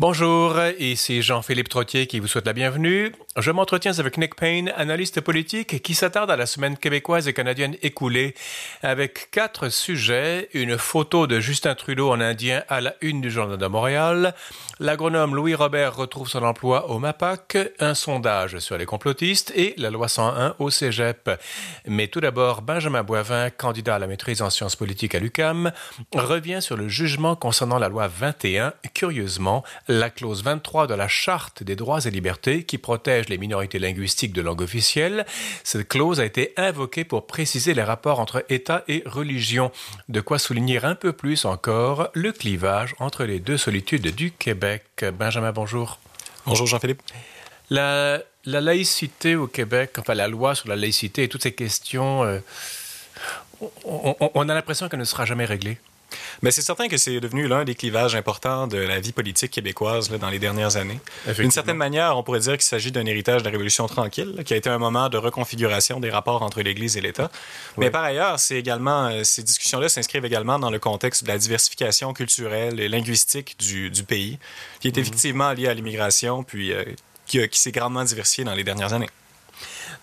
Bonjour, ici Jean-Philippe Trottier qui vous souhaite la bienvenue. Je m'entretiens avec Nick Payne, analyste politique, qui s'attarde à la semaine québécoise et canadienne écoulée avec quatre sujets. Une photo de Justin Trudeau en indien à la une du Journal de Montréal. L'agronome Louis Robert retrouve son emploi au MAPAC. Un sondage sur les complotistes et la loi 101 au cégep. Mais tout d'abord, Benjamin Boivin, candidat à la maîtrise en sciences politiques à l'UCAM, revient sur le jugement concernant la loi 21. Curieusement, la clause 23 de la Charte des droits et libertés qui protège les minorités linguistiques de langue officielle. Cette clause a été invoquée pour préciser les rapports entre État et religion, de quoi souligner un peu plus encore le clivage entre les deux solitudes du Québec. Benjamin, bonjour. Bonjour Jean-Philippe. La, laïcité au Québec, enfin la loi sur la laïcité et toutes ces questions, euh, on a l'impression qu'elle ne sera jamais réglée. Mais c'est certain que c'est devenu l'un des clivages importants de la vie politique québécoise dans les dernières années. D'une certaine manière, on pourrait dire qu'il s'agit d'un héritage de la Révolution tranquille, qui a été un moment de reconfiguration des rapports entre l'Église et l'État. Mais par ailleurs, c'est également, euh, ces discussions-là s'inscrivent également dans le contexte de la diversification culturelle et linguistique du, pays, qui est mhm. effectivement liée à l'immigration, puis euh, qui s'est grandement diversifiée dans les dernières années.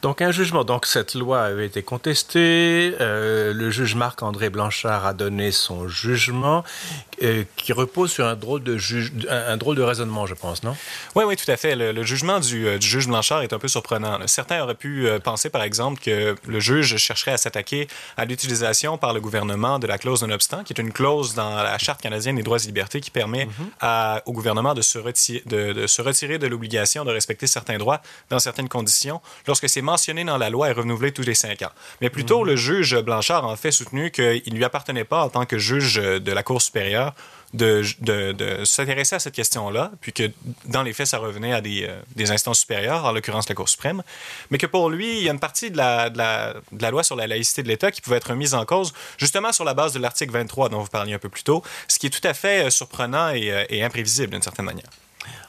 Donc un jugement, donc cette loi avait été contestée, euh, le juge Marc-André Blanchard a donné son jugement, euh, qui repose sur un drôle, de juge, un, drôle de raisonnement, je pense, non? Oui, oui, tout à fait. Le, jugement du, euh, du, juge Blanchard est un peu surprenant. Certains auraient pu penser, par exemple, que le juge chercherait à s'attaquer à l'utilisation par le gouvernement de la clause non-obstant, qui est une clause dans la Charte canadienne des droits et libertés qui permet mhm. à, au gouvernement de se, retirer de, de se retirer de l'obligation de respecter certains droits dans certaines conditions lorsque c'est mentionné dans la loi est renouvelé tous les cinq ans. Mais plutôt, mhm. le juge Blanchard a en fait soutenu qu'il ne lui appartenait pas, en tant que juge de la Cour supérieure, de, de, s'intéresser à cette question-là, puis que dans les faits, ça revenait à des, euh, des, instances supérieures, en l'occurrence la Cour suprême, mais que pour lui, il y a une partie de la, de la, de la loi sur la laïcité de l'État qui pouvait être mise en cause justement sur la base de l'article 23 dont vous parliez un peu plus tôt, ce qui est tout à fait euh, surprenant et, euh, et imprévisible d'une certaine manière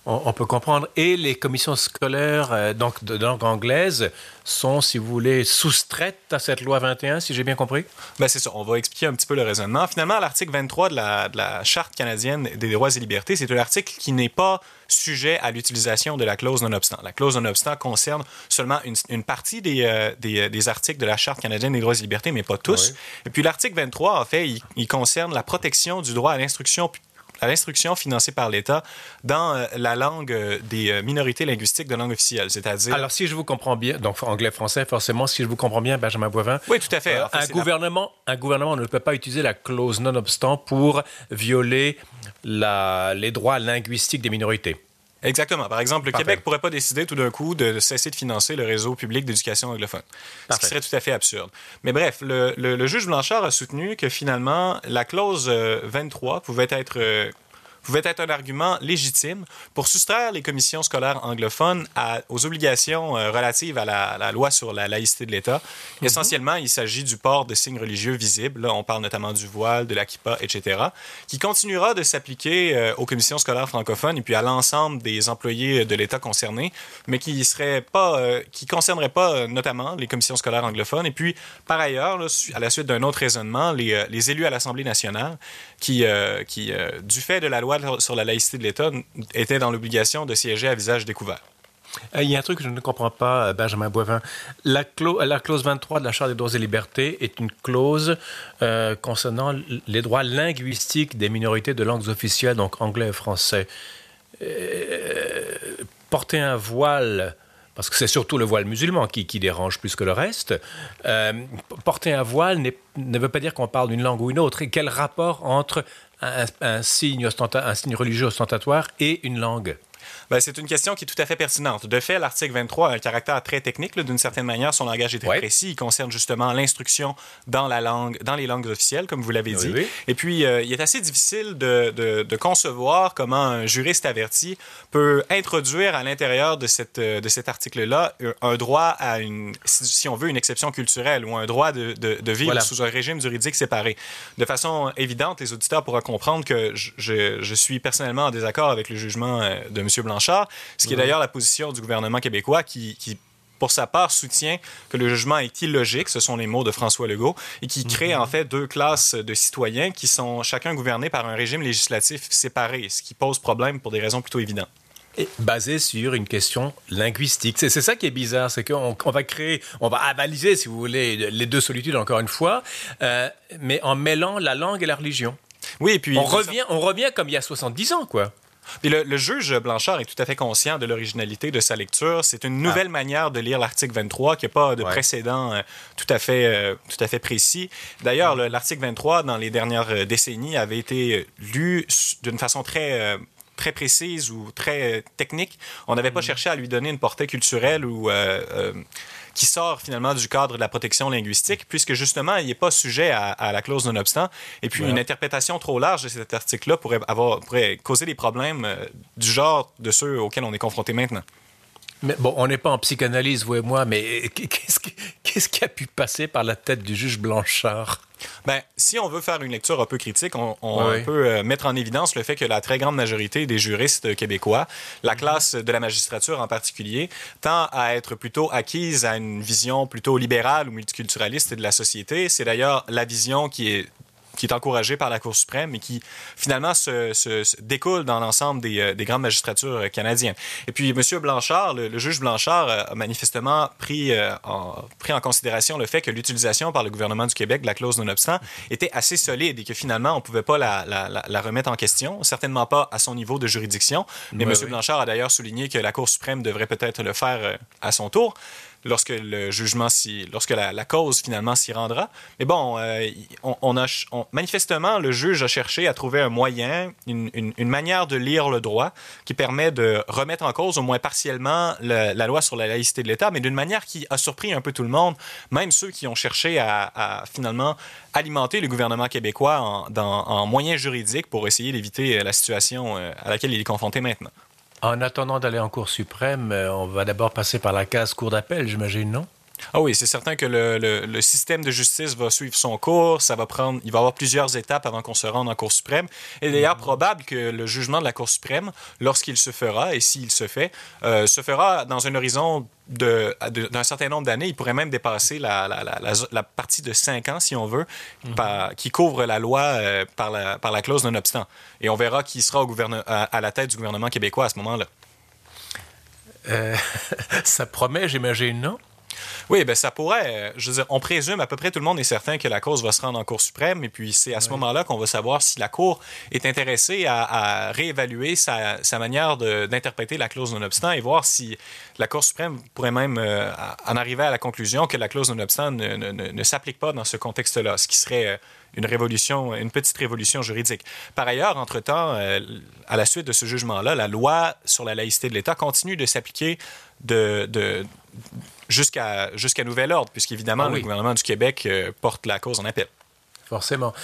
on, peut comprendre. Et les commissions scolaires euh, donc de langue anglaise sont, si vous voulez, soustraites à cette loi 21, si j'ai bien compris? Ben c'est ça. On va expliquer un petit peu le raisonnement. Finalement, l'article 23 de la, de la Charte canadienne des droits et libertés, c'est un article qui n'est pas sujet à l'utilisation de la clause non-obstant. La clause non-obstant concerne seulement une, partie des, euh, des, des, articles de la Charte canadienne des droits et libertés, mais pas tous. Et puis l'article 23, en fait, il, il, concerne la protection du droit à l'instruction à l'instruction financée par l'État dans euh, la langue euh, des euh, minorités linguistiques de langue officielle, c'est-à-dire... Alors, si je vous comprends bien, donc anglais-français, forcément, si je vous comprends bien, Benjamin Boivin... Oui, tout à fait. un, gouvernement, un gouvernement ne peut pas utiliser la clause non-obstant pour violer la, les droits linguistiques des minorités. Exactement. Par exemple, le Québec ne pourrait pas décider tout d'un coup de cesser de financer le réseau public d'éducation anglophone, ce qui serait tout à fait absurde. Mais bref, le, juge Blanchard a soutenu que finalement, la clause 23 euh, pouvait être euh, pouvait être un argument légitime pour soustraire les commissions scolaires anglophones aux obligations euh, relatives à la, loi sur la laïcité de l'État. Mhm. Essentiellement, il s'agit du port de signes religieux visibles. Là, on parle notamment du voile, de la kippa, etc., qui continuera de s'appliquer euh, aux commissions scolaires francophones et puis à l'ensemble des employés de l'État concernés, mais qui serait pas, euh, qui concernerait pas notamment les commissions scolaires anglophones. Et puis, par ailleurs, à la suite d'un autre raisonnement, les, les élus à l'Assemblée nationale, qui, qui du fait de la loi sur la laïcité de l'État était dans l'obligation de siéger à visage découvert. Euh, il y a un truc que je ne comprends pas, euh, Benjamin Boivin. La, la clause 23 de la Charte des droits et libertés est une clause euh, concernant les droits linguistiques des minorités de langues officielles, donc anglais et français. porter un voile parce que c'est surtout le voile musulman qui, dérange plus que le reste. porter un voile ne veut pas dire qu'on parle d'une langue ou une autre. Et quel rapport entre un, signe, un signe religieux ostentatoire et une langue ben, c'est une question qui est tout à fait pertinente. De fait, l'article 23 a un caractère très technique. D'une certaine manière, son langage est très précis. Il concerne justement l'instruction dans la langue, dans les langues officielles, comme vous l'avez dit. Et puis, euh, il est assez difficile de, de, concevoir comment un juriste averti peut introduire à l'intérieur de, cette, euh, de cet article-là un droit à une, si on veut, une exception culturelle ou un droit de, de vivre sous un régime juridique séparé. De façon évidente, les auditeurs pourront comprendre que je, je, suis personnellement en désaccord avec le jugement euh, de M. Blanc ce qui est d'ailleurs la position du gouvernement québécois qui, pour sa part, soutient que le jugement est illogique, ce sont les mots de François Legault, et qui crée mhm. en fait deux classes de citoyens qui sont chacun gouvernés par un régime législatif séparé, ce qui pose problème pour des raisons plutôt évidentes. Et basé sur une question linguistique. C'est ça qui est bizarre, c'est qu'on va créer, on va avaliser, si vous voulez, les deux solitudes encore une fois, euh, mais en mêlant la langue et la religion. Oui, et puis on revient, on revient comme il y a 70 ans, quoi. Le, juge Blanchard est tout à fait conscient de l'originalité de sa lecture. C'est une nouvelle ah. manière de lire l'article 23 qui n'a pas de précédent euh, tout, à fait, euh, tout à fait précis. D'ailleurs, l'article 23, dans les dernières euh, décennies, avait été lu d'une façon très très précise ou très technique. On n'avait pas mm. cherché à lui donner une portée culturelle ou qui sort finalement du cadre de la protection linguistique, puisque justement, il n'est pas sujet à, la clause non-obstant. Et puis, une interprétation trop large de cet article-là pourrait, avoir, pourrait causer des problèmes euh, du genre de ceux auxquels on est confronté maintenant. Mais bon, on n'est pas en psychanalyse, vous et moi, mais qu'est-ce qui, qu'est-ce qui a pu passer par la tête du juge Blanchard? Ben, si on veut faire une lecture un peu critique, on, peut euh, mettre en évidence le fait que la très grande majorité des juristes québécois, la mhm. classe de la magistrature en particulier, tend à être plutôt acquise à une vision plutôt libérale ou multiculturaliste de la société. C'est d'ailleurs la vision qui est qui est encouragé par la Cour suprême et qui finalement se, découle dans l'ensemble des, euh, des, grandes magistratures euh, canadiennes. Et puis, M. Blanchard, le, juge Blanchard, euh, a manifestement pris, en, pris en considération le fait que l'utilisation par le gouvernement du Québec de la clause non-obstant était assez solide et que finalement, on ne pouvait pas la, la, remettre en question, certainement pas à son niveau de juridiction. Mais M. Blanchard a d'ailleurs souligné que la Cour suprême devrait peut-être le faire à son tour lorsque le jugement lorsque la, cause finalement s'y rendra. Mais bon, euh, on, a, manifestement, le juge a cherché à trouver un moyen, une, manière de lire le droit qui permet de remettre en cause au moins partiellement la loi sur la laïcité de l'État, mais d'une manière qui a surpris un peu tout le monde, même ceux qui ont cherché à, finalement alimenter le gouvernement québécois en, en moyens juridiques pour essayer d'éviter la situation euh, à laquelle il est confronté maintenant. En attendant d'aller en Cour suprême, euh, on va d'abord passer par la case Cour d'appel, j'imagine, non? Ah oui, c'est certain que le, le, système de justice va suivre son cours. Ça va prendre, il va y avoir plusieurs étapes avant qu'on se rende en Cour suprême. Et d'ailleurs, mm-hmm. probable que le jugement de la Cour suprême, lorsqu'il se fera, et s'il se fait, euh, se fera dans un horizon d'un certain nombre d'années. Il pourrait même dépasser la, la, la, la, partie de 5 ans, si on veut, mhm. qui couvre la loi euh, par, la, par la clause non-obstant. Et on verra qui sera au à, à, la tête du gouvernement québécois à ce moment-là. Euh, ça promet, j'imagine, non? Oui, ben ça pourrait. Euh, je veux dire, on présume, à peu près tout le monde est certain que la cause va se rendre en Cour suprême, et puis c'est à ce moment-là qu'on va savoir si la Cour est intéressée à, réévaluer sa, manière d'interpréter la clause non-obstant et voir si la Cour suprême pourrait même euh, en arriver à la conclusion que la clause non-obstant ne, ne, s'applique pas dans ce contexte-là, ce qui serait euh, une révolution, une petite révolution juridique. Par ailleurs, entre-temps, à la suite de ce jugement-là, la loi sur la laïcité de l'État continue de s'appliquer de, de jusqu'à jusqu'à nouvel ordre, puisqu'évidemment, ah le gouvernement du Québec euh, porte la cause en appel. Forcément.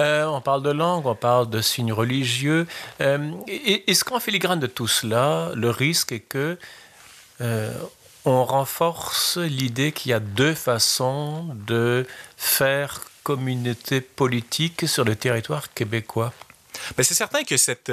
Euh, on parle de langue, on parle de signes religieux. Euh, Est-ce qu'en filigrane de tout cela, le risque est que euh, on renforce l'idée qu'il y a deux façons de faire communauté politique sur le territoire québécois ben, c'est certain que cette,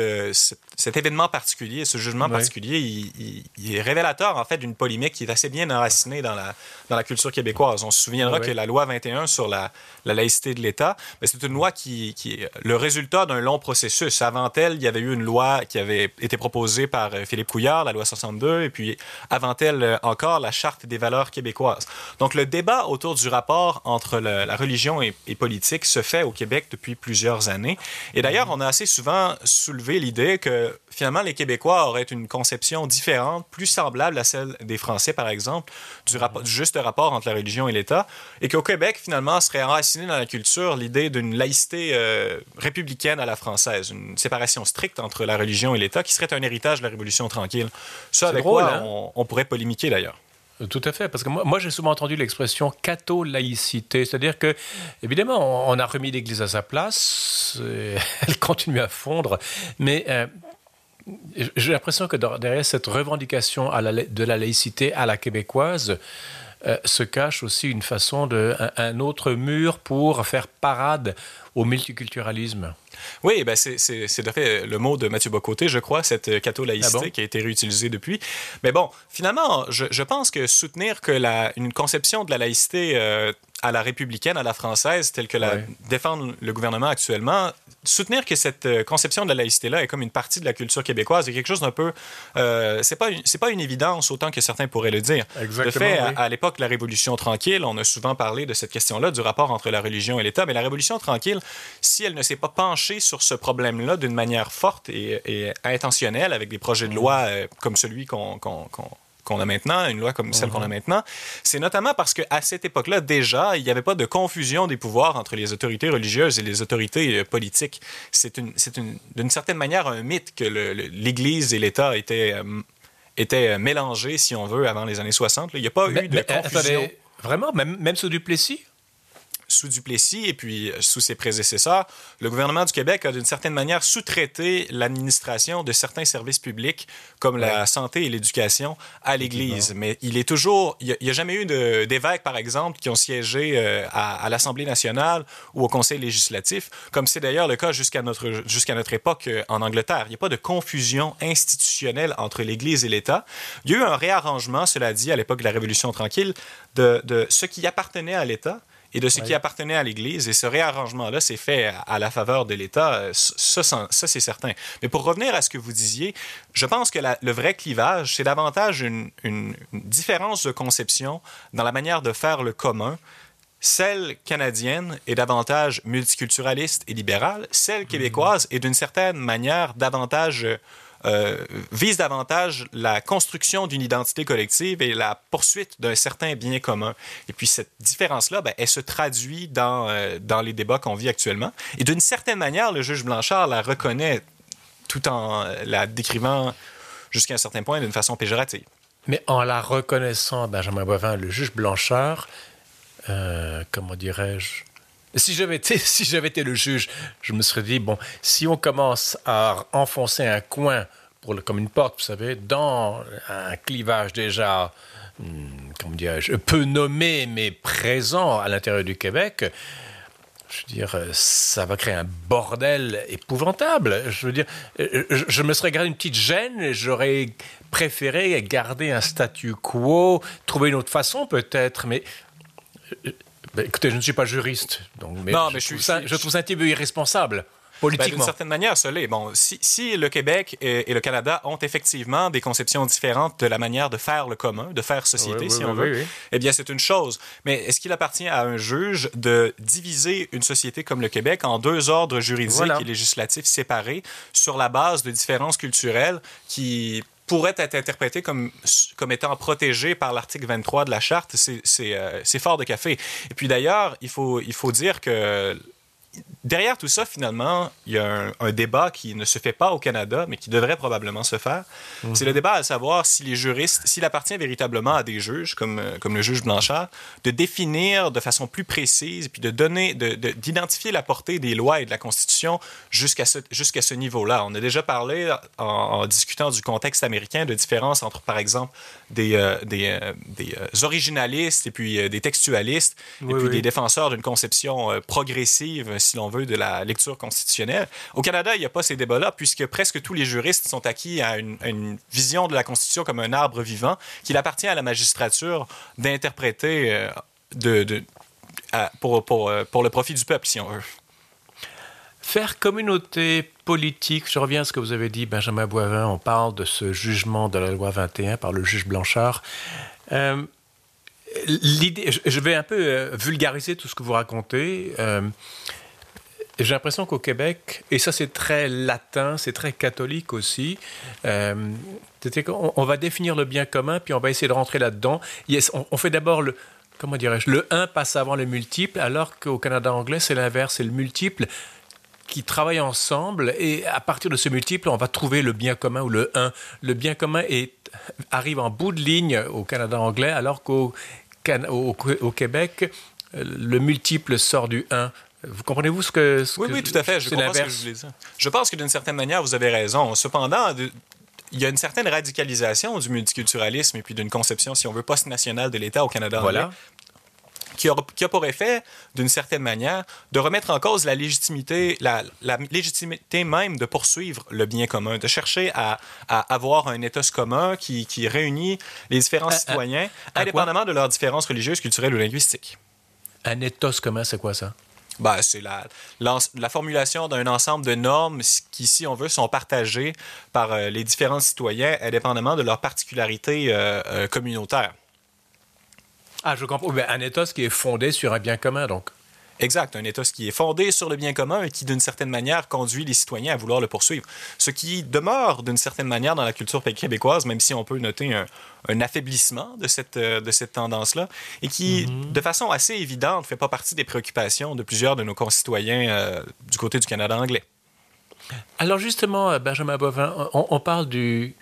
cet événement particulier, ce jugement particulier, il, est révélateur en fait d'une polémique qui est assez bien enracinée dans la, dans la culture québécoise. On se souviendra que la loi 21 sur la, la laïcité de l'État, c'est une loi qui, qui, est le résultat d'un long processus. Avant elle, il y avait eu une loi qui avait été proposée par euh, Philippe Couillard, la loi 62, et puis avant elle euh, encore la Charte des valeurs québécoises. Donc le débat autour du rapport entre la religion et, et, politique se fait au Québec depuis plusieurs années. Et d'ailleurs, on a assez souvent soulevé l'idée que finalement, les Québécois auraient une conception différente, plus semblable à celle des Français, par exemple, du, rapport, du juste rapport entre la religion et l'État, et qu'au Québec, finalement, serait enracinée dans la culture l'idée d'une laïcité euh, républicaine à la française, une séparation stricte entre la religion et l'État, qui serait un héritage de la Révolution tranquille. Ça, avec quoi hein? on, pourrait polémiquer d'ailleurs. Tout à fait, parce que moi, moi j'ai souvent entendu l'expression catho-laïcité, c'est-à-dire que, évidemment, on a remis l'Église à sa place, elle continue à fondre, mais euh, j'ai l'impression que derrière cette revendication de la laïcité à la québécoise, se cache aussi une façon de un, autre mur pour faire parade au multiculturalisme. Oui, ben c'est fait le mot de Mathieu Bocoté, je crois, cette catho-laïcité ah qui a été réutilisée depuis. Mais bon, finalement, je, je pense que soutenir que la, une conception de la laïcité à la républicaine, à la française, telle que la défend le gouvernement actuellement, soutenir que cette euh, conception de la laïcité-là est comme une partie de la culture québécoise est quelque chose d'un peu. Euh, c'est pas c'est pas une évidence autant que certains pourraient le dire. Exactement, de fait, à, l'époque de la Révolution tranquille, on a souvent parlé de cette question-là du rapport entre la religion et l'État, mais la Révolution tranquille, si elle ne s'est pas penchée sur ce problème-là d'une manière forte et, intentionnelle avec des projets de loi euh, comme celui qu'on qu'on a maintenant, une loi comme celle qu'on a mhm. maintenant, c'est notamment parce qu'à cette époque-là, déjà, il n'y avait pas de confusion des pouvoirs entre les autorités religieuses et les autorités euh, politiques. C'est d'une certaine manière un mythe que l'Église et l'État étaient, euh, étaient euh, mélangés, si on veut, avant les années 60. Il n'y a pas eu de confusion. vraiment, même, même sous Duplessis? Sous Duplessis et puis euh, sous ses prédécesseurs, le gouvernement du Québec a d'une certaine manière sous-traité l'administration de certains services publics comme la santé et l'éducation à l'Église. Mais il est toujours, il n'y a, jamais eu d'évêques, par exemple, qui ont siégé euh, à, l'Assemblée nationale ou au Conseil législatif, comme c'est d'ailleurs le cas jusqu'à notre, jusqu'à notre époque euh, en Angleterre. Il n'y a pas de confusion institutionnelle entre l'Église et l'État. Il y a eu un réarrangement, cela dit, à l'époque de la Révolution tranquille, de, de ce qui appartenait à l'État et de ce qui appartenait à l'Église. Et ce réarrangement-là s'est fait à la faveur de l'État. Euh, ça, ça c'est certain. Mais pour revenir à ce que vous disiez, je pense que le vrai clivage, c'est davantage une, une, différence de conception dans la manière de faire le commun. Celle canadienne est davantage multiculturaliste et libérale. Celle mm-hmm. québécoise est d'une certaine manière davantage euh, vise davantage la construction d'une identité collective et la poursuite d'un certain bien commun. Et puis cette différence-là, ben, elle se traduit dans, euh, dans les débats qu'on vit actuellement. Et d'une certaine manière, le juge Blanchard la reconnaît tout en la décrivant jusqu'à un certain point d'une façon péjorative. Mais en la reconnaissant, Benjamin Boivin, le juge Blanchard, euh, comment dirais-je, si j'avais été, si j'avais été le juge, je me serais dit bon, si on commence à enfoncer un coin pour le, comme une porte, vous savez, dans un clivage déjà, hmm, comment dirais-je, peu nommé mais présent à l'intérieur du Québec. Je veux dire, ça va créer un bordel épouvantable. Je veux dire, je, me serais gardé une petite gêne et j'aurais préféré garder un statu quo, trouver une autre façon peut-être, mais ben, écoutez, je ne suis pas juriste, donc, mais, non, je, mais je, trouve ça, je, trouve ça, un petit peu irresponsable. Politiquement. D'une certaine manière, ça l'est. Bon, si, si, le Québec et, le Canada ont effectivement des conceptions différentes de la manière de faire le commun, de faire société, si on veut, eh bien, c'est une chose. Mais est-ce qu'il appartient à un juge de diviser une société comme le Québec en deux ordres juridiques et législatifs séparés sur la base de différences culturelles qui pourrait être interprété comme, comme étant protégé par l'article 23 de la charte, euh, c'est fort de café. Et puis d'ailleurs, il faut, il faut dire que derrière tout ça, finalement, il y a un, débat qui ne se fait pas au Canada, mais qui devrait probablement se faire. C'est le mhm. débat à savoir si les juristes, s'il appartient véritablement à des juges, comme, euh, comme le juge Blanchard, de définir de façon plus précise, puis de donner, d'identifier la portée des lois et de la Constitution jusqu'à ce, jusqu'à ce niveau-là. On a déjà parlé, en, discutant du contexte américain, de différence entre, par exemple, des, euh, des, euh, des originalistes et puis des textualistes, et puis des défenseurs d'une conception progressive, si l'on veut, de la lecture constitutionnelle. Au Canada, il n'y a pas ces débats-là, puisque presque tous les juristes sont acquis à une, vision de la Constitution comme un arbre vivant qu'il appartient à la magistrature d'interpréter euh, de, pour, pour, euh, pour le profit du peuple, si on veut. Faire communauté politique, je reviens à ce que vous avez dit, Benjamin Boivin, on parle de ce jugement de la loi 21 par le juge Blanchard. Euh, l'idée, je vais un peu vulgariser tout ce que vous racontez. J'ai l'impression qu'au Québec, et ça c'est très latin, c'est très catholique aussi, euh, on, va définir le bien commun, puis on va essayer de rentrer là-dedans. on, fait d'abord le, comment dirais-je, le 1 passe avant le multiple, alors qu'au Canada anglais c'est l'inverse, c'est le multiple qui travaille ensemble, et à partir de ce multiple, on va trouver le bien commun ou le 1. Le bien commun est, arrive en bout de ligne au Canada anglais, alors qu'au au, Québec, le multiple sort du 1. Vous comprenez-vous ce que... oui, oui, tout à fait. Je comprends ce que je voulais dire. Je pense que d'une certaine manière, vous avez raison. Cependant, il y a une certaine radicalisation du multiculturalisme et puis d'une conception, si on veut, post-nationale de l'État au Canada voilà qui, a pour effet, d'une certaine manière, de remettre en cause la légitimité, la, légitimité même de poursuivre le bien commun, de chercher à, avoir un ethos commun qui, qui réunit les différents citoyens, indépendamment de leurs différences religieuses, culturelles ou linguistiques. Un ethos commun, c'est quoi ça? Ben, c'est la, la, formulation d'un ensemble de normes qui, si on veut, sont partagées par euh, les différents citoyens indépendamment de leurs particularités euh, euh, communautaires. Ah, je comprends. Un ethos qui est fondé sur un bien commun, donc. Exact, un ethos qui est fondé sur le bien commun et qui, d'une certaine manière, conduit les citoyens à vouloir le poursuivre. Ce qui demeure, d'une certaine manière, dans la culture québécoise, même si on peut noter un, affaiblissement de cette, euh, de cette tendance-là, et qui, mhm. de façon assez évidente, ne fait pas partie des préoccupations de plusieurs de nos concitoyens euh, du côté du Canada anglais. Alors justement, euh, Benjamin Bovin, on, parle du...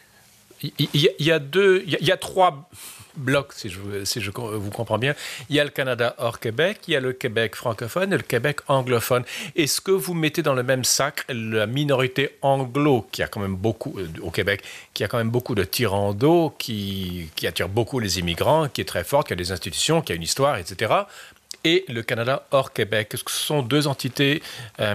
Il y, a deux, il y a trois blocs, si je, vous comprends bien. Il y a le Canada hors Québec, il y a le Québec francophone et le Québec anglophone. Est-ce que vous mettez dans le même sac la minorité anglo, qui a quand même beaucoup, euh, au Québec, qui a quand même beaucoup de tirando, qui, qui attire beaucoup les immigrants, qui est très forte, qui a des institutions, qui a une histoire, etc. Et le Canada hors Québec? Est-ce que ce sont deux entités euh,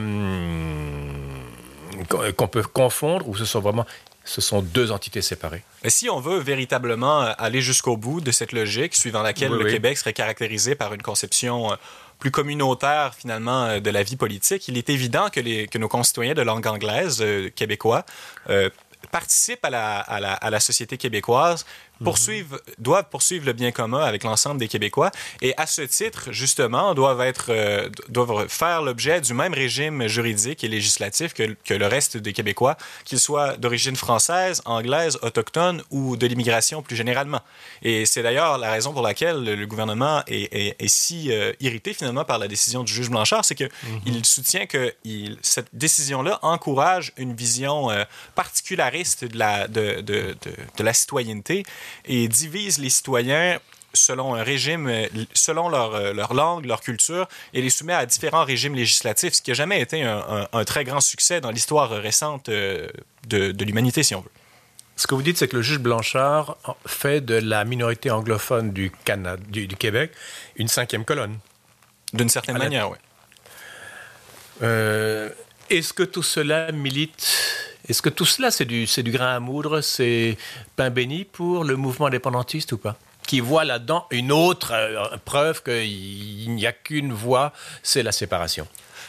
qu'on peut confondre ou ce sont vraiment ce sont deux entités séparées. Mais si on veut véritablement euh, aller jusqu'au bout de cette logique, suivant laquelle le Québec serait caractérisé par une conception euh, plus communautaire finalement euh, de la vie politique, il est évident que, les, que nos concitoyens de langue anglaise québécois participent à la, à, la, à la, société québécoise poursuivent, doivent poursuivre le bien commun avec l'ensemble des Québécois et à ce titre, justement, doivent, être, euh, doivent faire l'objet du même régime juridique et législatif que, que le reste des Québécois, qu'ils soient d'origine française, anglaise, autochtone ou de l'immigration plus généralement. Et c'est d'ailleurs la raison pour laquelle le gouvernement est, est, si euh, irrité finalement par la décision du juge Blanchard, c'est qu'il mm-hmm. il soutient que il, cette décision-là encourage une vision euh, particulariste de la, de, de, de, de la citoyenneté et divise les citoyens selon un régime, selon leur, euh, leur, langue, leur culture, et les soumet à différents régimes législatifs, ce qui n'a jamais été un, un, très grand succès dans l'histoire récente euh, de, de l'humanité, si on veut. Ce que vous dites, c'est que le juge Blanchard fait de la minorité anglophone du, Canada, du, Québec une cinquième colonne. D'une certaine manière, oui. Euh, est-ce que tout cela milite est-ce que tout cela, c'est du, du grain à moudre, c'est pain béni pour le mouvement indépendantiste ou pas? Qui voit là-dedans une autre euh, preuve qu'il n'y a qu'une voie, c'est la séparation.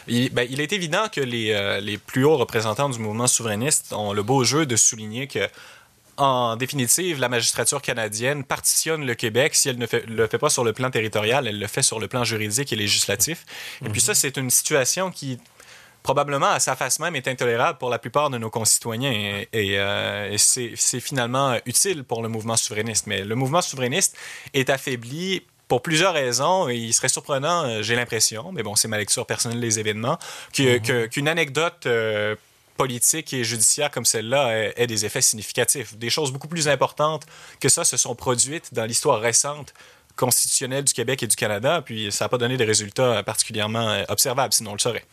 Il, ben, il, est évident que les, euh, les, plus hauts représentants du mouvement souverainiste ont le beau jeu de souligner que, en définitive, la magistrature canadienne partitionne le Québec. Si elle ne le fait pas sur le plan territorial, elle le fait sur le plan juridique et législatif. Et puis mhm. ça, c'est une situation qui probablement à sa face même est intolérable pour la plupart de nos concitoyens et, euh, c'est finalement utile pour le mouvement souverainiste. Mais le mouvement souverainiste est affaibli pour plusieurs raisons, et il serait surprenant, euh, j'ai l'impression, mais bon, c'est ma lecture personnelle des événements, mm-hmm. qu'une anecdote euh, politique et judiciaire comme celle-là ait, ait, des effets significatifs. Des choses beaucoup plus importantes que ça se sont produites dans l'histoire récente constitutionnelle du Québec et du Canada, puis ça n'a pas donné des résultats particulièrement observables, sinon on le saurait.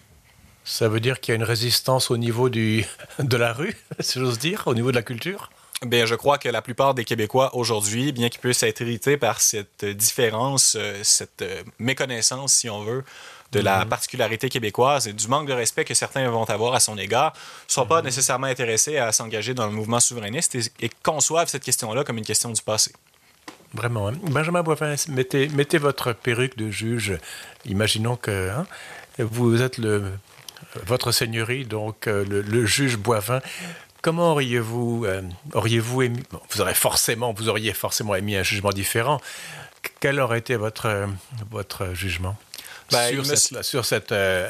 Ça veut dire qu'il y a une résistance au niveau du, de la rue, si j'ose dire, au niveau de la culture? Bien, je crois que la plupart des Québécois aujourd'hui, bien qu'ils puissent être irrités par cette différence, euh, cette euh, méconnaissance, si on veut, de la mhm. particularité québécoise et du manque de respect que certains vont avoir à son égard, ne sont pas mhm. nécessairement intéressés à s'engager dans le mouvement souverainiste et, conçoivent cette question-là comme une question du passé. Vraiment. Hein? Benjamin Boivin, mettez, mettez, votre perruque de juge. Imaginons que hein, vous êtes le votre seigneurie, donc euh, le, juge Boivin, comment auriez-vous euh, auriez-vous émis Vous aurez forcément, vous auriez forcément émis un jugement différent. Quel aurait été votre votre jugement ben, sur, cette, sur, cette, euh,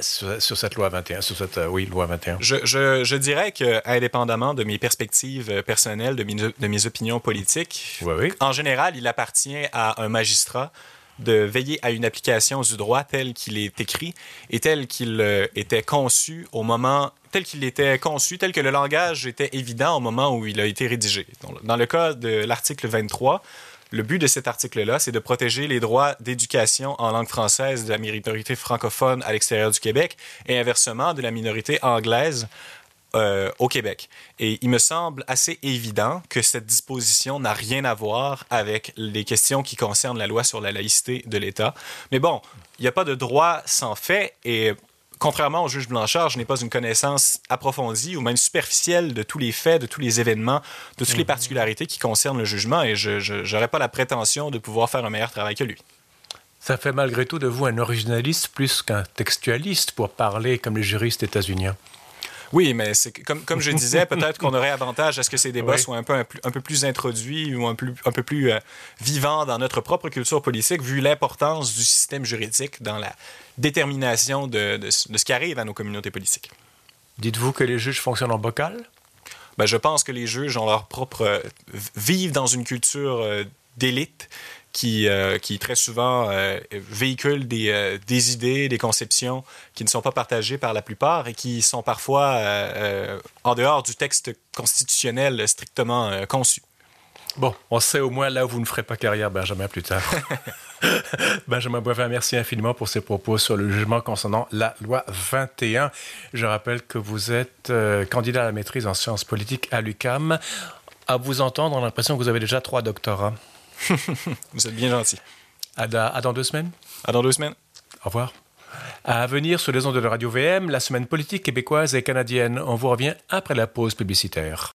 sur, cette loi 21, sur cette oui, loi 21. Je, je, je, dirais que, indépendamment de mes perspectives personnelles, de mes, de mes opinions politiques, en général, il appartient à un magistrat de veiller à une application du droit tel qu'il est écrit et tel qu'il euh, était conçu au moment tel qu'il était conçu, tel que le langage était évident au moment où il a été rédigé. Dans le cas de l'article 23, le but de cet article-là, c'est de protéger les droits d'éducation en langue française de la minorité francophone à l'extérieur du Québec et inversement de la minorité anglaise euh, au Québec. Et il me semble assez évident que cette disposition n'a rien à voir avec les questions qui concernent la loi sur la laïcité de l'État. Mais bon, il n'y a pas de droit sans fait et contrairement au juge Blanchard, je n'ai pas une connaissance approfondie ou même superficielle de tous les faits, de tous les événements, de toutes les mhm. particularités qui concernent le jugement et je n'aurais pas la prétention de pouvoir faire un meilleur travail que lui. Ça fait malgré tout de vous un originaliste plus qu'un textualiste pour parler comme les juristes états-uniens. Oui, mais c'est comme, comme je disais, peut-être qu'on aurait avantage à ce que ces débats soient un peu, un, peu plus introduits ou un, plus, un peu plus euh, vivants dans notre propre culture politique, vu l'importance du système juridique dans la détermination de, de, ce qui arrive à nos communautés politiques. Dites-vous que les juges fonctionnent en bocal? Ben, je pense que les juges ont leur propre... Euh, vivent dans une culture euh, d'élite qui, euh, qui très souvent euh, véhiculent des, euh, des, idées, des conceptions qui ne sont pas partagées par la plupart et qui sont parfois en dehors du texte constitutionnel strictement conçu. Bon, on sait au moins là où vous ne ferez pas carrière, Benjamin, plus tard. Benjamin Boivin, merci infiniment pour ces propos sur le jugement concernant la loi 21. Je rappelle que vous êtes candidat à la maîtrise en sciences politiques à l'UCAM. À vous entendre, on a l'impression que vous avez déjà trois doctorats. Vous êtes bien gentil. À, dans deux semaines. À dans deux semaines. Au revoir. À venir sur les ondes de la radio VM, la semaine politique québécoise et canadienne. On vous revient après la pause publicitaire.